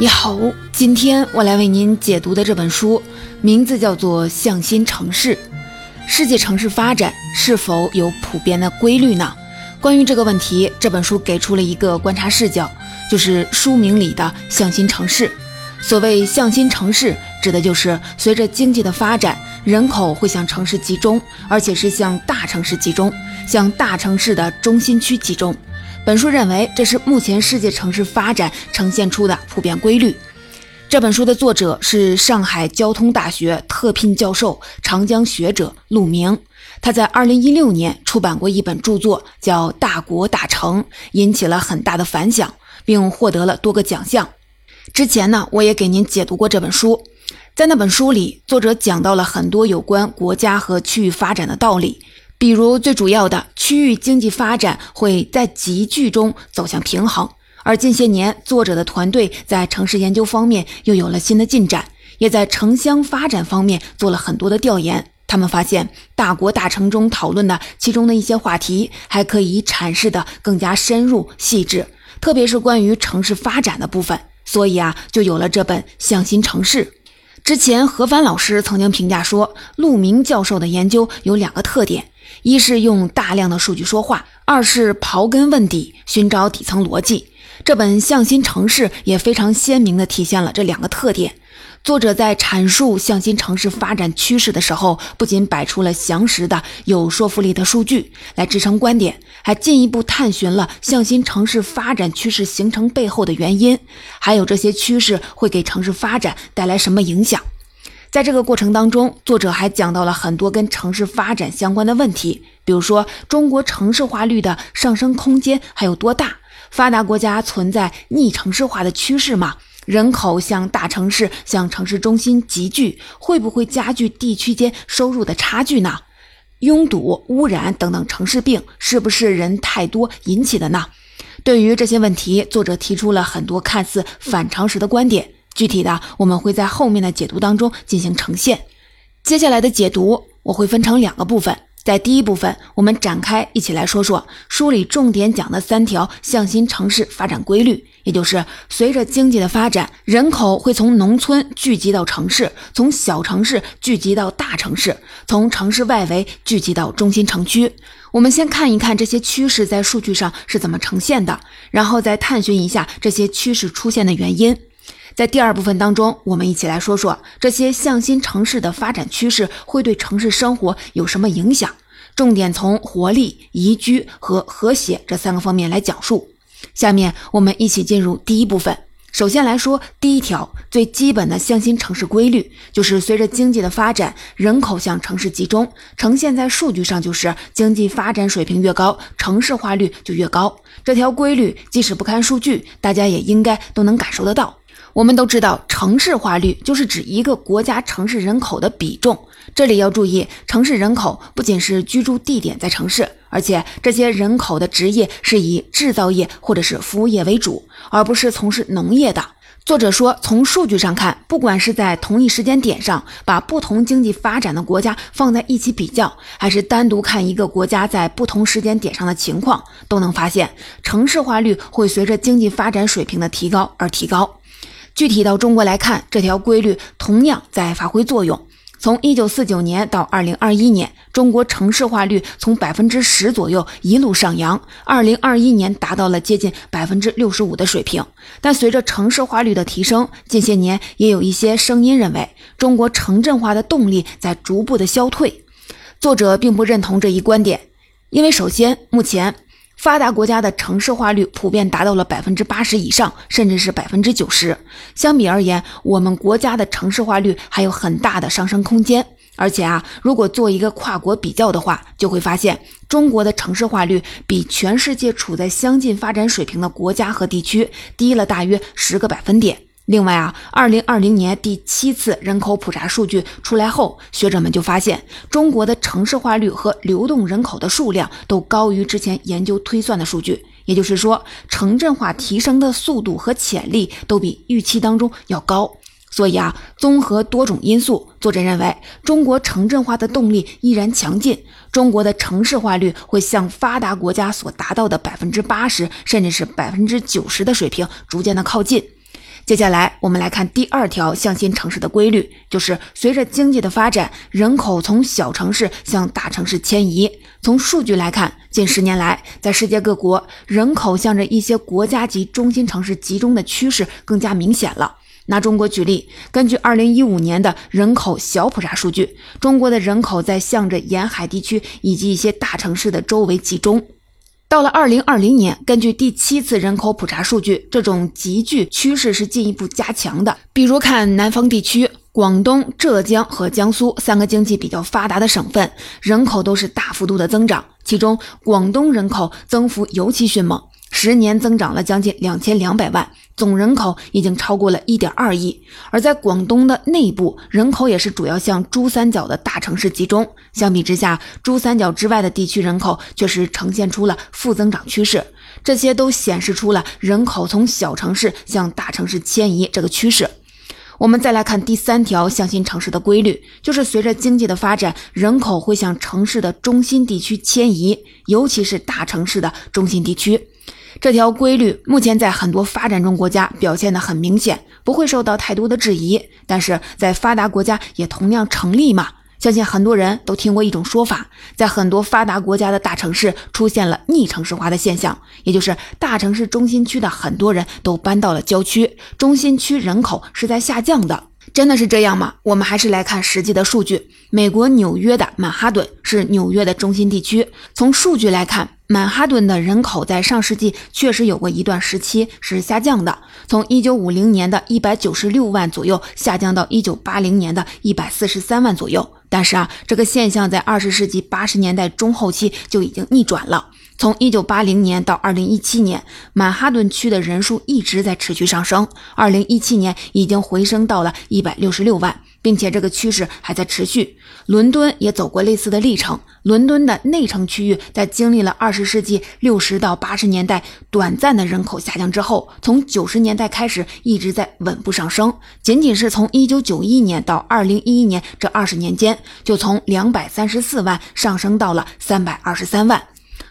你好，今天我来为您解读的这本书名字叫做《向心城市》。世界城市发展是否有普遍的规律呢？关于这个问题，这本书给出了一个观察视角，就是书名里的“向心城市”。所谓“向心城市”，指的就是随着经济的发展，人口会向城市集中，而且是向大城市集中，向大城市的中心区集中。本书认为，这是目前世界城市发展呈现出的普遍规律。这本书的作者是上海交通大学特聘教授、长江学者陆明。他在2016年出版过一本著作，叫《大国大城》，引起了很大的反响，并获得了多个奖项。之前呢，我也给您解读过这本书。在那本书里，作者讲到了很多有关国家和区域发展的道理。比如最主要的区域经济发展会在集聚中走向平衡，而近些年作者的团队在城市研究方面又有了新的进展，也在城乡发展方面做了很多的调研。他们发现，大国大城中讨论的其中的一些话题还可以阐释的更加深入细致，特别是关于城市发展的部分。所以啊，就有了这本《向心城市》。之前何帆老师曾经评价说，陆明教授的研究有两个特点。一是用大量的数据说话，二是刨根问底，寻找底层逻辑。这本《向心城市》也非常鲜明地体现了这两个特点。作者在阐述向心城市发展趋势的时候，不仅摆出了详实的、有说服力的数据来支撑观点，还进一步探寻了向心城市发展趋势形成背后的原因，还有这些趋势会给城市发展带来什么影响。在这个过程当中，作者还讲到了很多跟城市发展相关的问题，比如说中国城市化率的上升空间还有多大？发达国家存在逆城市化的趋势吗？人口向大城市、向城市中心集聚，会不会加剧地区间收入的差距呢？拥堵、污染等等城市病，是不是人太多引起的呢？对于这些问题，作者提出了很多看似反常识的观点。具体的，我们会在后面的解读当中进行呈现。接下来的解读我会分成两个部分，在第一部分，我们展开一起来说说书里重点讲的三条向心城市发展规律，也就是随着经济的发展，人口会从农村聚集到城市，从小城市聚集到大城市，从城市外围聚集到中心城区。我们先看一看这些趋势在数据上是怎么呈现的，然后再探寻一下这些趋势出现的原因。在第二部分当中，我们一起来说说这些向心城市的发展趋势会对城市生活有什么影响。重点从活力、宜居和和谐这三个方面来讲述。下面我们一起进入第一部分。首先来说，第一条最基本的向心城市规律，就是随着经济的发展，人口向城市集中，呈现在数据上就是经济发展水平越高，城市化率就越高。这条规律即使不看数据，大家也应该都能感受得到。我们都知道，城市化率就是指一个国家城市人口的比重。这里要注意，城市人口不仅是居住地点在城市，而且这些人口的职业是以制造业或者是服务业为主，而不是从事农业的。作者说，从数据上看，不管是在同一时间点上把不同经济发展的国家放在一起比较，还是单独看一个国家在不同时间点上的情况，都能发现城市化率会随着经济发展水平的提高而提高。具体到中国来看，这条规律同样在发挥作用。从一九四九年到二零二一年，中国城市化率从百分之十左右一路上扬，二零二一年达到了接近百分之六十五的水平。但随着城市化率的提升，近些年也有一些声音认为，中国城镇化的动力在逐步的消退。作者并不认同这一观点，因为首先目前。发达国家的城市化率普遍达到了百分之八十以上，甚至是百分之九十。相比而言，我们国家的城市化率还有很大的上升空间。而且啊，如果做一个跨国比较的话，就会发现中国的城市化率比全世界处在相近发展水平的国家和地区低了大约十个百分点。另外啊，二零二零年第七次人口普查数据出来后，学者们就发现，中国的城市化率和流动人口的数量都高于之前研究推算的数据。也就是说，城镇化提升的速度和潜力都比预期当中要高。所以啊，综合多种因素，作者认为，中国城镇化的动力依然强劲，中国的城市化率会向发达国家所达到的百分之八十，甚至是百分之九十的水平逐渐的靠近。接下来，我们来看第二条向心城市的规律，就是随着经济的发展，人口从小城市向大城市迁移。从数据来看，近十年来，在世界各国，人口向着一些国家级中心城市集中的趋势更加明显了。拿中国举例，根据2015年的人口小普查数据，中国的人口在向着沿海地区以及一些大城市的周围集中。到了二零二零年，根据第七次人口普查数据，这种集聚趋势是进一步加强的。比如看南方地区，广东、浙江和江苏三个经济比较发达的省份，人口都是大幅度的增长，其中广东人口增幅尤其迅猛。十年增长了将近两千两百万，总人口已经超过了一点二亿。而在广东的内部，人口也是主要向珠三角的大城市集中。相比之下，珠三角之外的地区人口却是呈现出了负增长趋势。这些都显示出了人口从小城市向大城市迁移这个趋势。我们再来看第三条向心城市的规律，就是随着经济的发展，人口会向城市的中心地区迁移，尤其是大城市的中心地区。这条规律目前在很多发展中国家表现得很明显，不会受到太多的质疑。但是在发达国家也同样成立嘛？相信很多人都听过一种说法，在很多发达国家的大城市出现了逆城市化的现象，也就是大城市中心区的很多人都搬到了郊区，中心区人口是在下降的。真的是这样吗？我们还是来看实际的数据。美国纽约的曼哈顿是纽约的中心地区，从数据来看。曼哈顿的人口在上世纪确实有过一段时期是下降的，从1950年的一百九十六万左右下降到1980年的一百四十三万左右。但是啊，这个现象在二十世纪八十年代中后期就已经逆转了。从1980年到2017年，曼哈顿区的人数一直在持续上升，2017年已经回升到了一百六十六万。并且这个趋势还在持续，伦敦也走过类似的历程。伦敦的内城区域在经历了二十世纪六十到八十年代短暂的人口下降之后，从九十年代开始一直在稳步上升。仅仅是从一九九一年到二零一一年这二十年间，就从两百三十四万上升到了三百二十三万。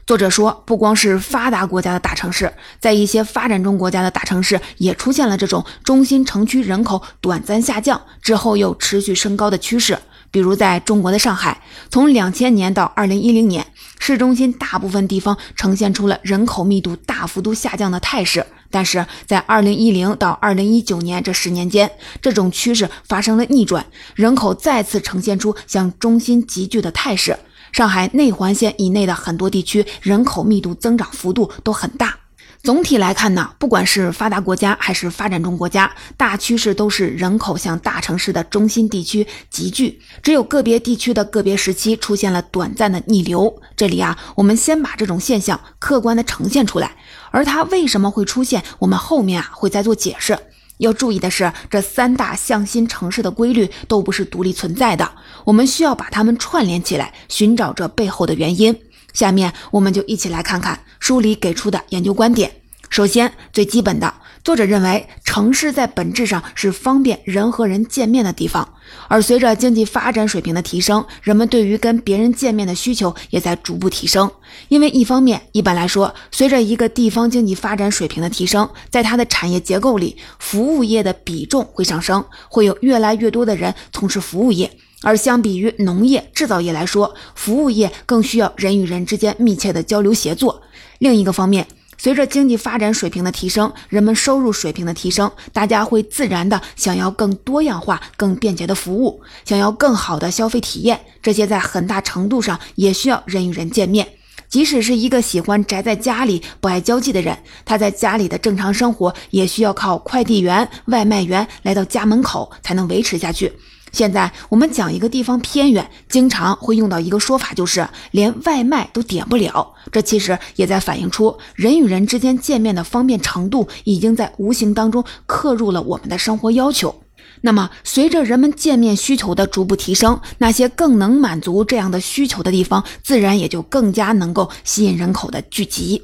作者说，不光是发达国家的大城市，在一些发展中国家的大城市也出现了这种中心城区人口短暂下降之后又持续升高的趋势。比如在中国的上海，从两千年到二零一零年，市中心大部分地方呈现出了人口密度大幅度下降的态势。但是在二零一零到二零一九年这十年间，这种趋势发生了逆转，人口再次呈现出向中心集聚的态势。上海内环线以内的很多地区人口密度增长幅度都很大。总体来看呢，不管是发达国家还是发展中国家，大趋势都是人口向大城市的中心地区集聚。只有个别地区的个别时期出现了短暂的逆流。这里啊，我们先把这种现象客观的呈现出来，而它为什么会出现，我们后面啊会再做解释。要注意的是，这三大向心城市的规律都不是独立存在的，我们需要把它们串联起来，寻找这背后的原因。下面我们就一起来看看书里给出的研究观点。首先，最基本的，作者认为城市在本质上是方便人和人见面的地方，而随着经济发展水平的提升，人们对于跟别人见面的需求也在逐步提升。因为一方面，一般来说，随着一个地方经济发展水平的提升，在它的产业结构里，服务业的比重会上升，会有越来越多的人从事服务业。而相比于农业、制造业来说，服务业更需要人与人之间密切的交流协作。另一个方面，随着经济发展水平的提升，人们收入水平的提升，大家会自然的想要更多样化、更便捷的服务，想要更好的消费体验。这些在很大程度上也需要人与人见面。即使是一个喜欢宅在家里、不爱交际的人，他在家里的正常生活也需要靠快递员、外卖员来到家门口才能维持下去。现在我们讲一个地方偏远，经常会用到一个说法，就是连外卖都点不了。这其实也在反映出人与人之间见面的方便程度，已经在无形当中刻入了我们的生活要求。那么，随着人们见面需求的逐步提升，那些更能满足这样的需求的地方，自然也就更加能够吸引人口的聚集。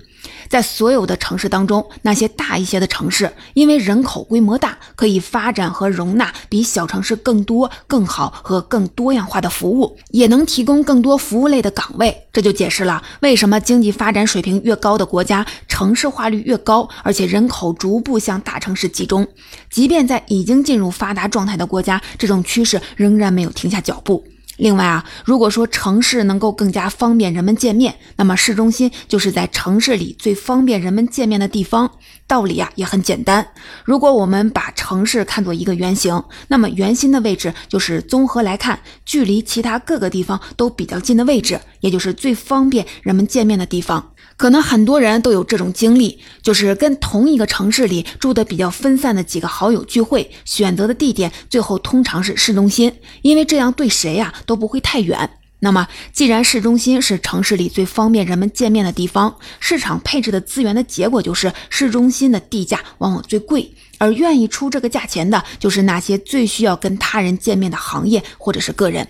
在所有的城市当中，那些大一些的城市，因为人口规模大，可以发展和容纳比小城市更多、更好和更多样化的服务，也能提供更多服务类的岗位。这就解释了为什么经济发展水平越高的国家，城市化率越高，而且人口逐步向大城市集中。即便在已经进入发达状态的国家，这种趋势仍然没有停下脚步。另外啊，如果说城市能够更加方便人们见面，那么市中心就是在城市里最方便人们见面的地方。道理啊也很简单，如果我们把城市看作一个圆形，那么圆心的位置就是综合来看，距离其他各个地方都比较近的位置，也就是最方便人们见面的地方。可能很多人都有这种经历，就是跟同一个城市里住的比较分散的几个好友聚会，选择的地点最后通常是市中心，因为这样对谁呀都不会太远。那么，既然市中心是城市里最方便人们见面的地方，市场配置的资源的结果就是市中心的地价往往最贵，而愿意出这个价钱的，就是那些最需要跟他人见面的行业或者是个人。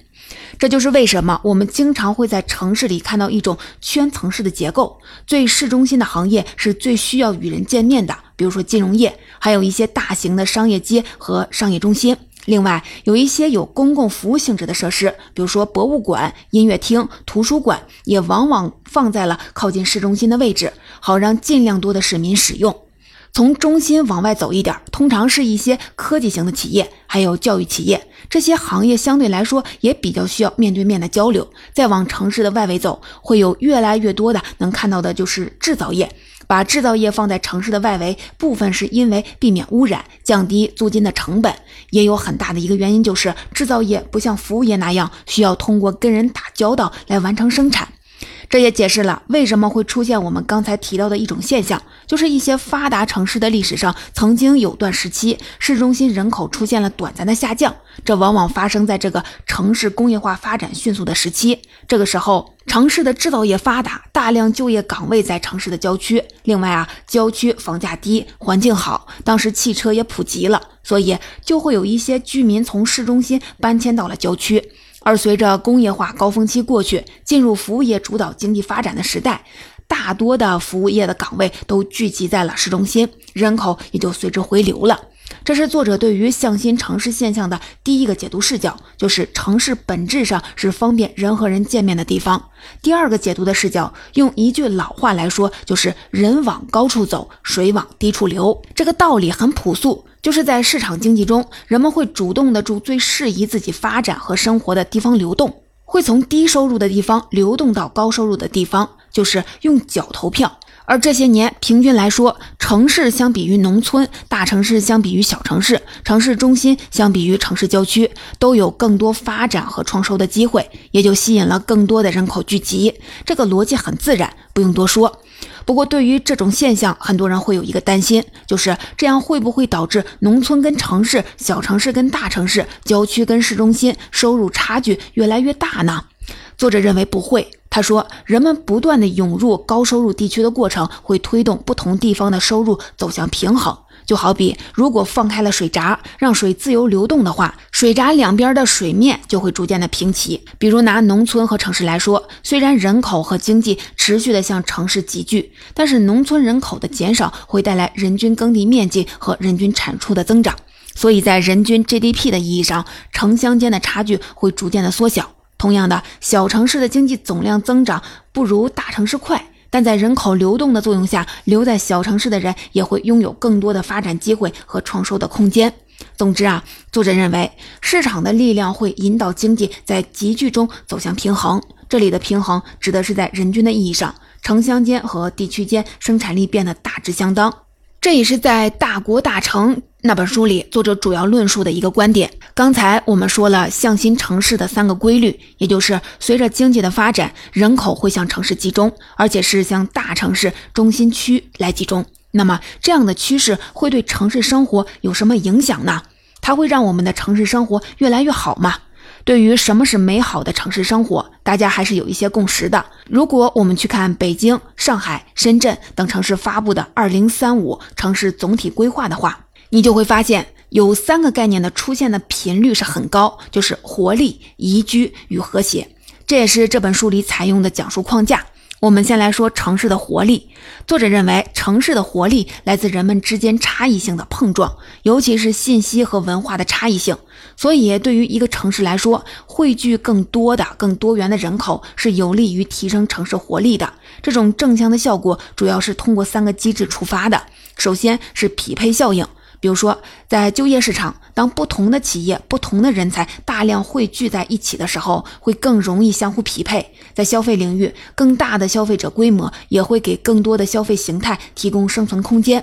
这就是为什么我们经常会在城市里看到一种圈层式的结构，最市中心的行业是最需要与人见面的，比如说金融业，还有一些大型的商业街和商业中心。另外，有一些有公共服务性质的设施，比如说博物馆、音乐厅、图书馆，也往往放在了靠近市中心的位置，好让尽量多的市民使用。从中心往外走一点，通常是一些科技型的企业，还有教育企业，这些行业相对来说也比较需要面对面的交流。再往城市的外围走，会有越来越多的能看到的就是制造业。把制造业放在城市的外围，部分是因为避免污染、降低租金的成本，也有很大的一个原因就是制造业不像服务业那样需要通过跟人打交道来完成生产。这也解释了为什么会出现我们刚才提到的一种现象，就是一些发达城市的历史上曾经有段时期，市中心人口出现了短暂的下降。这往往发生在这个城市工业化发展迅速的时期。这个时候，城市的制造业发达，大量就业岗位在城市的郊区。另外啊，郊区房价低，环境好，当时汽车也普及了，所以就会有一些居民从市中心搬迁到了郊区。而随着工业化高峰期过去，进入服务业主导经济发展的时代，大多的服务业的岗位都聚集在了市中心，人口也就随之回流了。这是作者对于向心城市现象的第一个解读视角，就是城市本质上是方便人和人见面的地方。第二个解读的视角，用一句老话来说，就是人往高处走，水往低处流。这个道理很朴素，就是在市场经济中，人们会主动的住最适宜自己发展和生活的地方流动，会从低收入的地方流动到高收入的地方，就是用脚投票。而这些年，平均来说，城市相比于农村，大城市相比于小城市，城市中心相比于城市郊区，都有更多发展和创收的机会，也就吸引了更多的人口聚集。这个逻辑很自然，不用多说。不过，对于这种现象，很多人会有一个担心，就是这样会不会导致农村跟城市、小城市跟大城市、郊区跟市中心收入差距越来越大呢？作者认为不会。他说：“人们不断的涌入高收入地区的过程，会推动不同地方的收入走向平衡。就好比，如果放开了水闸，让水自由流动的话，水闸两边的水面就会逐渐的平齐。比如拿农村和城市来说，虽然人口和经济持续的向城市集聚，但是农村人口的减少会带来人均耕地面积和人均产出的增长，所以在人均 GDP 的意义上，城乡间的差距会逐渐的缩小。”同样的小城市的经济总量增长不如大城市快，但在人口流动的作用下，留在小城市的人也会拥有更多的发展机会和创收的空间。总之啊，作者认为市场的力量会引导经济在集聚中走向平衡。这里的平衡指的是在人均的意义上，城乡间和地区间生产力变得大致相当。这也是在《大国大城》那本书里，作者主要论述的一个观点。刚才我们说了向心城市的三个规律，也就是随着经济的发展，人口会向城市集中，而且是向大城市中心区来集中。那么，这样的趋势会对城市生活有什么影响呢？它会让我们的城市生活越来越好吗？对于什么是美好的城市生活，大家还是有一些共识的。如果我们去看北京、上海、深圳等城市发布的二零三五城市总体规划的话，你就会发现有三个概念的出现的频率是很高，就是活力、宜居与和谐。这也是这本书里采用的讲述框架。我们先来说城市的活力。作者认为，城市的活力来自人们之间差异性的碰撞，尤其是信息和文化的差异性。所以，对于一个城市来说，汇聚更多的、更多元的人口是有利于提升城市活力的。这种正向的效果主要是通过三个机制出发的。首先是匹配效应。比如说，在就业市场，当不同的企业、不同的人才大量汇聚在一起的时候，会更容易相互匹配。在消费领域，更大的消费者规模也会给更多的消费形态提供生存空间。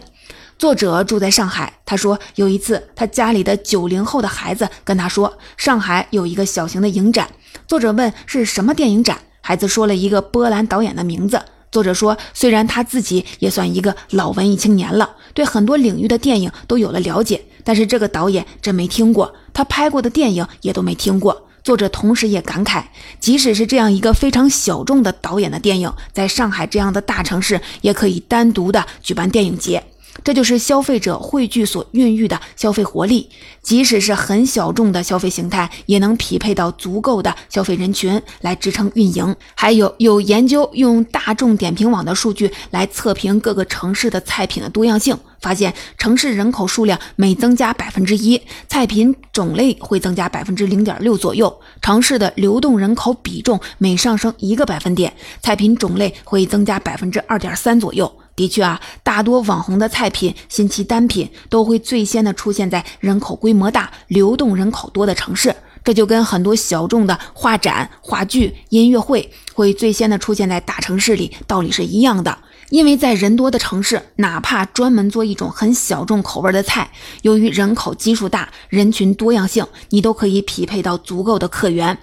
作者住在上海，他说有一次，他家里的九零后的孩子跟他说，上海有一个小型的影展。作者问是什么电影展，孩子说了一个波兰导演的名字。作者说，虽然他自己也算一个老文艺青年了，对很多领域的电影都有了了解，但是这个导演真没听过，他拍过的电影也都没听过。作者同时也感慨，即使是这样一个非常小众的导演的电影，在上海这样的大城市，也可以单独的举办电影节。这就是消费者汇聚所孕育的消费活力，即使是很小众的消费形态，也能匹配到足够的消费人群来支撑运营。还有有研究用大众点评网的数据来测评各个城市的菜品的多样性，发现城市人口数量每增加百分之一，菜品种类会增加百分之零点六左右；城市的流动人口比重每上升一个百分点，菜品种类会增加百分之二点三左右。的确啊，大多网红的菜品、新奇单品都会最先的出现在人口规模大、流动人口多的城市。这就跟很多小众的画展、话剧、音乐会会最先的出现在大城市里，道理是一样的。因为在人多的城市，哪怕专门做一种很小众口味的菜，由于人口基数大、人群多样性，你都可以匹配到足够的客源。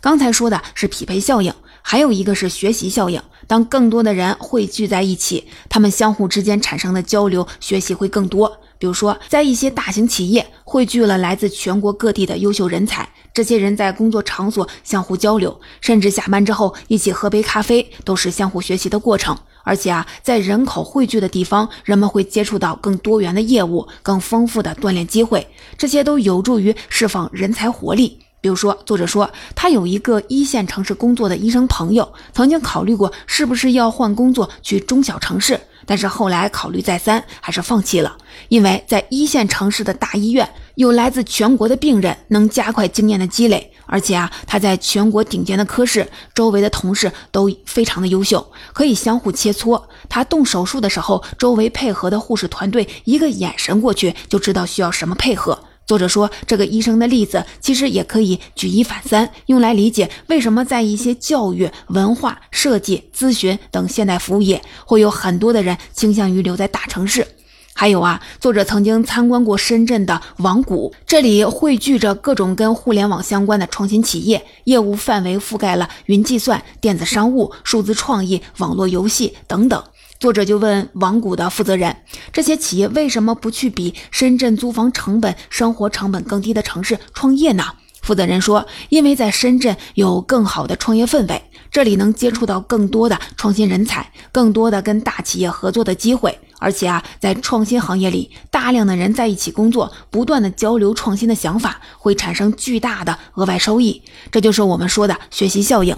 刚才说的是匹配效应。还有一个是学习效应，当更多的人汇聚在一起，他们相互之间产生的交流、学习会更多。比如说，在一些大型企业汇聚了来自全国各地的优秀人才，这些人在工作场所相互交流，甚至下班之后一起喝杯咖啡，都是相互学习的过程。而且啊，在人口汇聚的地方，人们会接触到更多元的业务、更丰富的锻炼机会，这些都有助于释放人才活力。比如说，作者说他有一个一线城市工作的医生朋友，曾经考虑过是不是要换工作去中小城市，但是后来考虑再三，还是放弃了。因为在一线城市的大医院，有来自全国的病人，能加快经验的积累，而且啊，他在全国顶尖的科室，周围的同事都非常的优秀，可以相互切磋。他动手术的时候，周围配合的护士团队一个眼神过去就知道需要什么配合。作者说，这个医生的例子其实也可以举一反三，用来理解为什么在一些教育、文化、设计、咨询等现代服务业，会有很多的人倾向于留在大城市。还有啊，作者曾经参观过深圳的网谷，这里汇聚着各种跟互联网相关的创新企业，业务范围覆盖了云计算、电子商务、数字创意、网络游戏等等。作者就问网谷的负责人：“这些企业为什么不去比深圳租房成本、生活成本更低的城市创业呢？”负责人说：“因为在深圳有更好的创业氛围，这里能接触到更多的创新人才，更多的跟大企业合作的机会。而且啊，在创新行业里，大量的人在一起工作，不断的交流创新的想法，会产生巨大的额外收益。这就是我们说的学习效应。”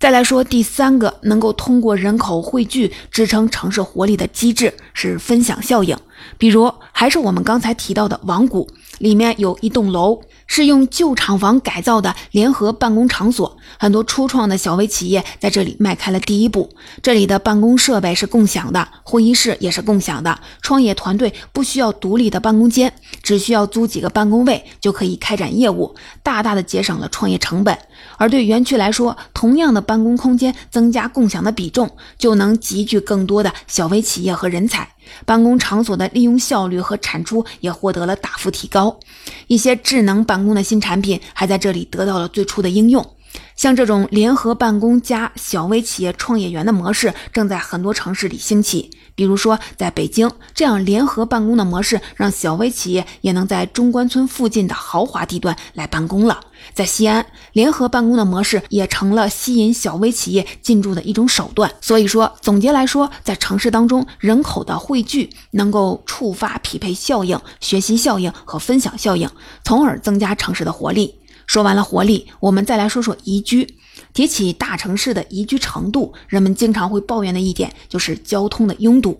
再来说第三个能够通过人口汇聚支撑城市活力的机制是分享效应。比如，还是我们刚才提到的网谷，里面有一栋楼。是用旧厂房改造的联合办公场所，很多初创的小微企业在这里迈开了第一步。这里的办公设备是共享的，会议室也是共享的。创业团队不需要独立的办公间，只需要租几个办公位就可以开展业务，大大的节省了创业成本。而对园区来说，同样的办公空间增加共享的比重，就能集聚更多的小微企业和人才。办公场所的利用效率和产出也获得了大幅提高，一些智能办公的新产品还在这里得到了最初的应用。像这种联合办公加小微企业创业园的模式，正在很多城市里兴起。比如说，在北京，这样联合办公的模式，让小微企业也能在中关村附近的豪华地段来办公了。在西安，联合办公的模式也成了吸引小微企业进驻的一种手段。所以说，总结来说，在城市当中，人口的汇聚能够触发匹配效应、学习效应和分享效应，从而增加城市的活力。说完了活力，我们再来说说宜居。提起大城市的宜居程度，人们经常会抱怨的一点就是交通的拥堵。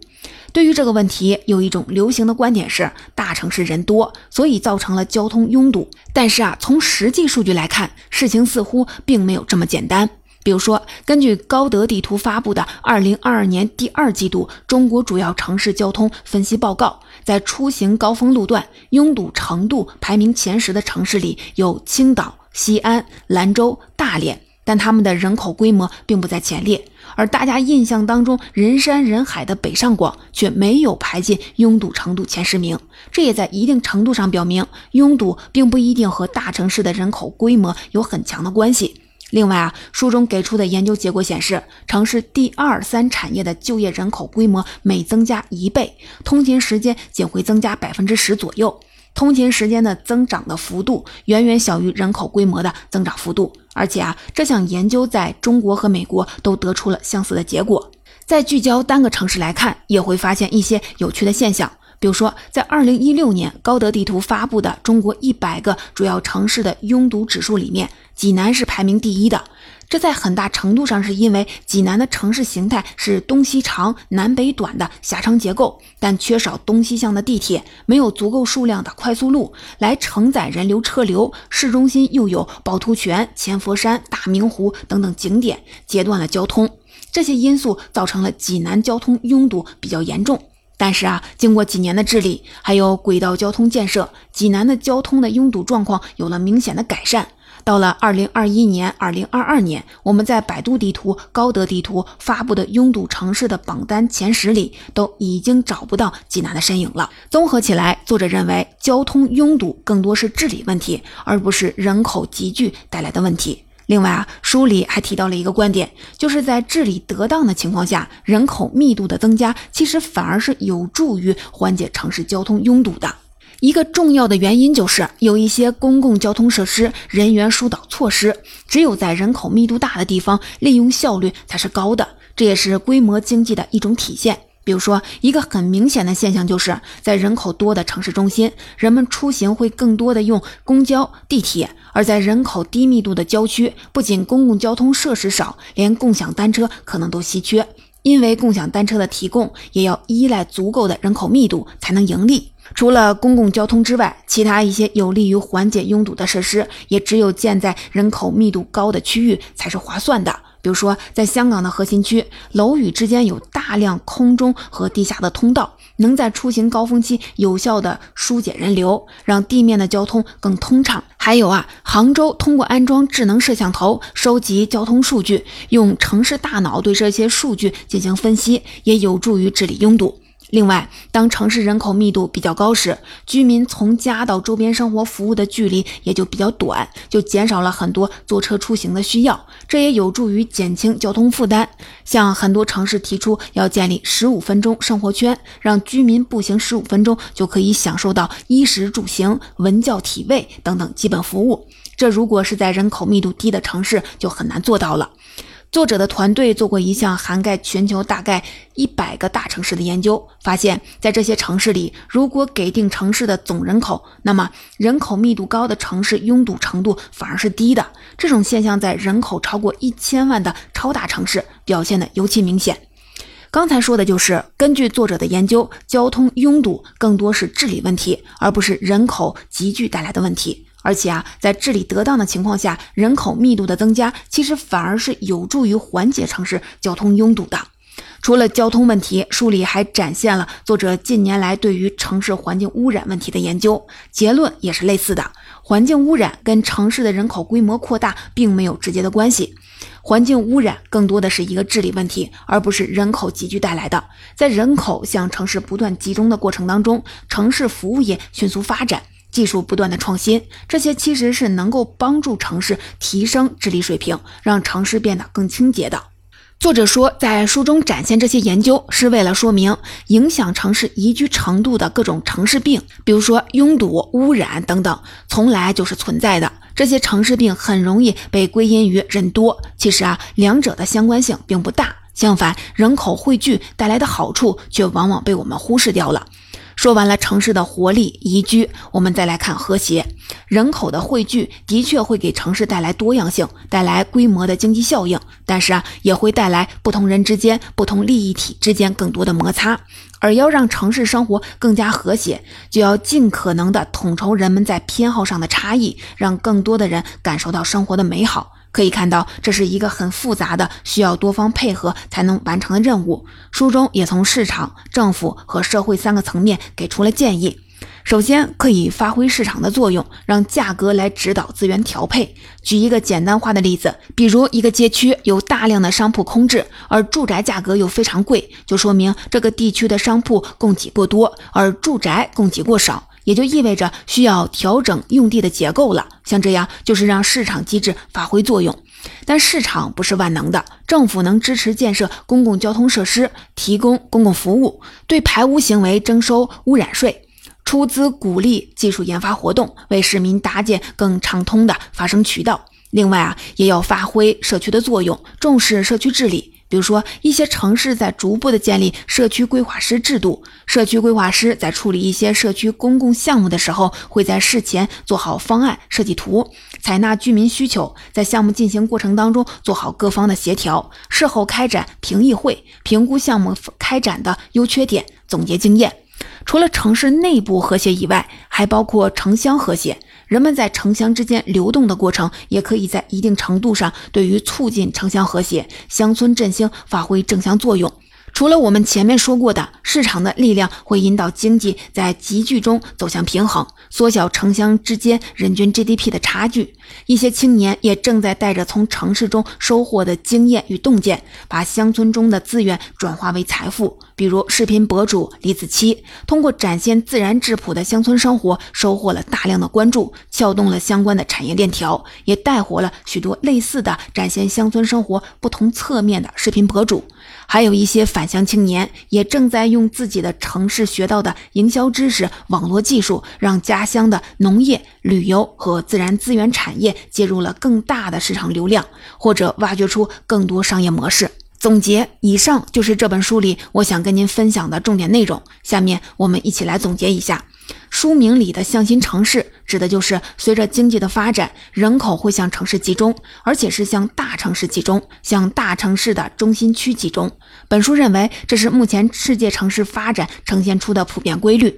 对于这个问题，有一种流行的观点是，大城市人多，所以造成了交通拥堵。但是啊，从实际数据来看，事情似乎并没有这么简单。比如说，根据高德地图发布的2022年第二季度中国主要城市交通分析报告，在出行高峰路段拥堵程度排名前十的城市里有青岛、西安、兰州、大连，但他们的人口规模并不在前列。而大家印象当中人山人海的北上广却没有排进拥堵程度前十名，这也在一定程度上表明，拥堵并不一定和大城市的人口规模有很强的关系。另外啊，书中给出的研究结果显示，城市第二三产业的就业人口规模每增加一倍，通勤时间仅会增加百分之十左右。通勤时间的增长的幅度远远小于人口规模的增长幅度。而且啊，这项研究在中国和美国都得出了相似的结果。在聚焦单个城市来看，也会发现一些有趣的现象。比如说，在二零一六年高德地图发布的中国一百个主要城市的拥堵指数里面，济南是排名第一的。这在很大程度上是因为济南的城市形态是东西长、南北短的狭长结构，但缺少东西向的地铁，没有足够数量的快速路来承载人流车流。市中心又有趵突泉、千佛山、大明湖等等景点，截断了交通。这些因素造成了济南交通拥堵比较严重。但是啊，经过几年的治理，还有轨道交通建设，济南的交通的拥堵状况有了明显的改善。到了二零二一年、二零二二年，我们在百度地图、高德地图发布的拥堵城市的榜单前十里，都已经找不到济南的身影了。综合起来，作者认为交通拥堵更多是治理问题，而不是人口集聚带来的问题。另外啊，书里还提到了一个观点，就是在治理得当的情况下，人口密度的增加其实反而是有助于缓解城市交通拥堵的。一个重要的原因就是有一些公共交通设施人员疏导措施，只有在人口密度大的地方，利用效率才是高的，这也是规模经济的一种体现。比如说，一个很明显的现象，就是在人口多的城市中心，人们出行会更多的用公交、地铁；而在人口低密度的郊区，不仅公共交通设施少，连共享单车可能都稀缺，因为共享单车的提供也要依赖足够的人口密度才能盈利。除了公共交通之外，其他一些有利于缓解拥堵的设施，也只有建在人口密度高的区域才是划算的。比如说，在香港的核心区，楼宇之间有大量空中和地下的通道，能在出行高峰期有效的疏解人流，让地面的交通更通畅。还有啊，杭州通过安装智能摄像头收集交通数据，用城市大脑对这些数据进行分析，也有助于治理拥堵。另外，当城市人口密度比较高时，居民从家到周边生活服务的距离也就比较短，就减少了很多坐车出行的需要，这也有助于减轻交通负担。像很多城市提出要建立十五分钟生活圈，让居民步行十五分钟就可以享受到衣食住行、文教体卫等等基本服务。这如果是在人口密度低的城市，就很难做到了。作者的团队做过一项涵盖全球大概一百个大城市的研究，发现，在这些城市里，如果给定城市的总人口，那么人口密度高的城市拥堵程度反而是低的。这种现象在人口超过一千万的超大城市表现的尤其明显。刚才说的就是根据作者的研究，交通拥堵更多是治理问题，而不是人口集聚带来的问题。而且啊，在治理得当的情况下，人口密度的增加其实反而是有助于缓解城市交通拥堵的。除了交通问题，书里还展现了作者近年来对于城市环境污染问题的研究，结论也是类似的。环境污染跟城市的人口规模扩大并没有直接的关系，环境污染更多的是一个治理问题，而不是人口集聚带来的。在人口向城市不断集中的过程当中，城市服务业迅速发展。技术不断的创新，这些其实是能够帮助城市提升治理水平，让城市变得更清洁的。作者说，在书中展现这些研究，是为了说明影响城市宜居程度的各种城市病，比如说拥堵、污染等等，从来就是存在的。这些城市病很容易被归因于人多，其实啊，两者的相关性并不大。相反，人口汇聚带来的好处却往往被我们忽视掉了。说完了城市的活力宜居，我们再来看和谐。人口的汇聚的确会给城市带来多样性，带来规模的经济效应，但是啊，也会带来不同人之间、不同利益体之间更多的摩擦。而要让城市生活更加和谐，就要尽可能的统筹人们在偏好上的差异，让更多的人感受到生活的美好。可以看到，这是一个很复杂的、需要多方配合才能完成的任务。书中也从市场、政府和社会三个层面给出了建议。首先，可以发挥市场的作用，让价格来指导资源调配。举一个简单化的例子，比如一个街区有大量的商铺空置，而住宅价格又非常贵，就说明这个地区的商铺供给过多，而住宅供给过少，也就意味着需要调整用地的结构了。像这样，就是让市场机制发挥作用。但市场不是万能的，政府能支持建设公共交通设施，提供公共服务，对排污行为征收污染税。出资鼓励技术研发活动，为市民搭建更畅通的发声渠道。另外啊，也要发挥社区的作用，重视社区治理。比如说，一些城市在逐步的建立社区规划师制度，社区规划师在处理一些社区公共项目的时候，会在事前做好方案设计图，采纳居民需求，在项目进行过程当中做好各方的协调，事后开展评议会，评估项目开展的优缺点，总结经验。除了城市内部和谐以外，还包括城乡和谐。人们在城乡之间流动的过程，也可以在一定程度上对于促进城乡和谐、乡村振兴发挥正向作用。除了我们前面说过的，市场的力量会引导经济在集聚中走向平衡，缩小城乡之间人均 GDP 的差距。一些青年也正在带着从城市中收获的经验与洞见，把乡村中的资源转化为财富。比如，视频博主李子柒通过展现自然质朴的乡村生活，收获了大量的关注，撬动了相关的产业链条，也带火了许多类似的展现乡村生活不同侧面的视频博主。还有一些返乡青年也正在用自己的城市学到的营销知识、网络技术，让家乡的农业、旅游和自然资源产业接入了更大的市场流量，或者挖掘出更多商业模式。总结，以上就是这本书里我想跟您分享的重点内容。下面我们一起来总结一下。书名里的向心城市，指的就是随着经济的发展，人口会向城市集中，而且是向大城市集中，向大城市的中心区集中。本书认为，这是目前世界城市发展呈现出的普遍规律。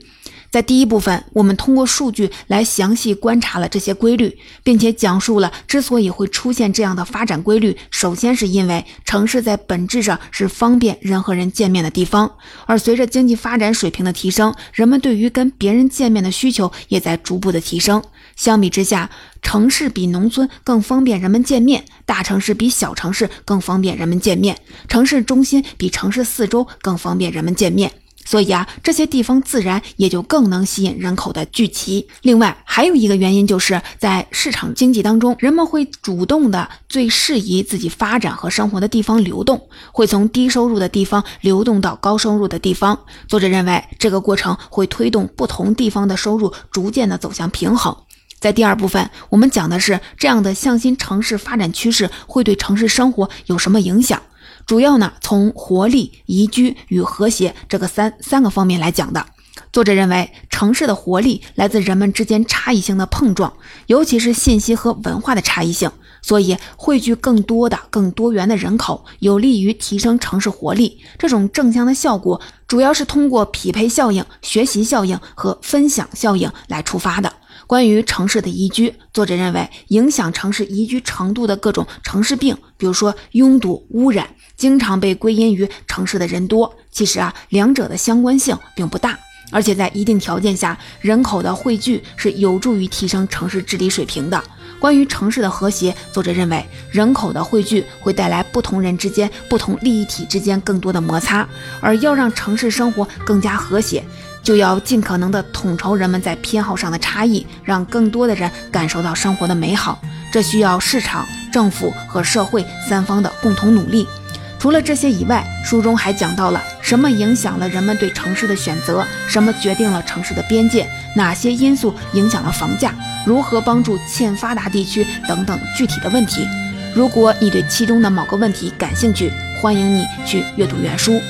在第一部分，我们通过数据来详细观察了这些规律，并且讲述了之所以会出现这样的发展规律。首先是因为城市在本质上是方便人和人见面的地方，而随着经济发展水平的提升，人们对于跟别人见面的需求也在逐步的提升。相比之下，城市比农村更方便人们见面，大城市比小城市更方便人们见面，城市中心比城市四周更方便人们见面。所以啊，这些地方自然也就更能吸引人口的聚集。另外，还有一个原因，就是在市场经济当中，人们会主动的最适宜自己发展和生活的地方流动，会从低收入的地方流动到高收入的地方。作者认为，这个过程会推动不同地方的收入逐渐的走向平衡。在第二部分，我们讲的是这样的向心城市发展趋势会对城市生活有什么影响。主要呢，从活力、宜居与和谐这个三三个方面来讲的。作者认为，城市的活力来自人们之间差异性的碰撞，尤其是信息和文化的差异性。所以，汇聚更多的、更多元的人口，有利于提升城市活力。这种正向的效果，主要是通过匹配效应、学习效应和分享效应来触发的。关于城市的宜居，作者认为，影响城市宜居程度的各种城市病，比如说拥堵、污染。经常被归因于城市的人多，其实啊，两者的相关性并不大，而且在一定条件下，人口的汇聚是有助于提升城市治理水平的。关于城市的和谐，作者认为，人口的汇聚会带来不同人之间、不同利益体之间更多的摩擦，而要让城市生活更加和谐，就要尽可能的统筹人们在偏好上的差异，让更多的人感受到生活的美好。这需要市场、政府和社会三方的共同努力。除了这些以外，书中还讲到了什么影响了人们对城市的选择，什么决定了城市的边界，哪些因素影响了房价，如何帮助欠发达地区等等具体的问题。如果你对其中的某个问题感兴趣，欢迎你去阅读原书。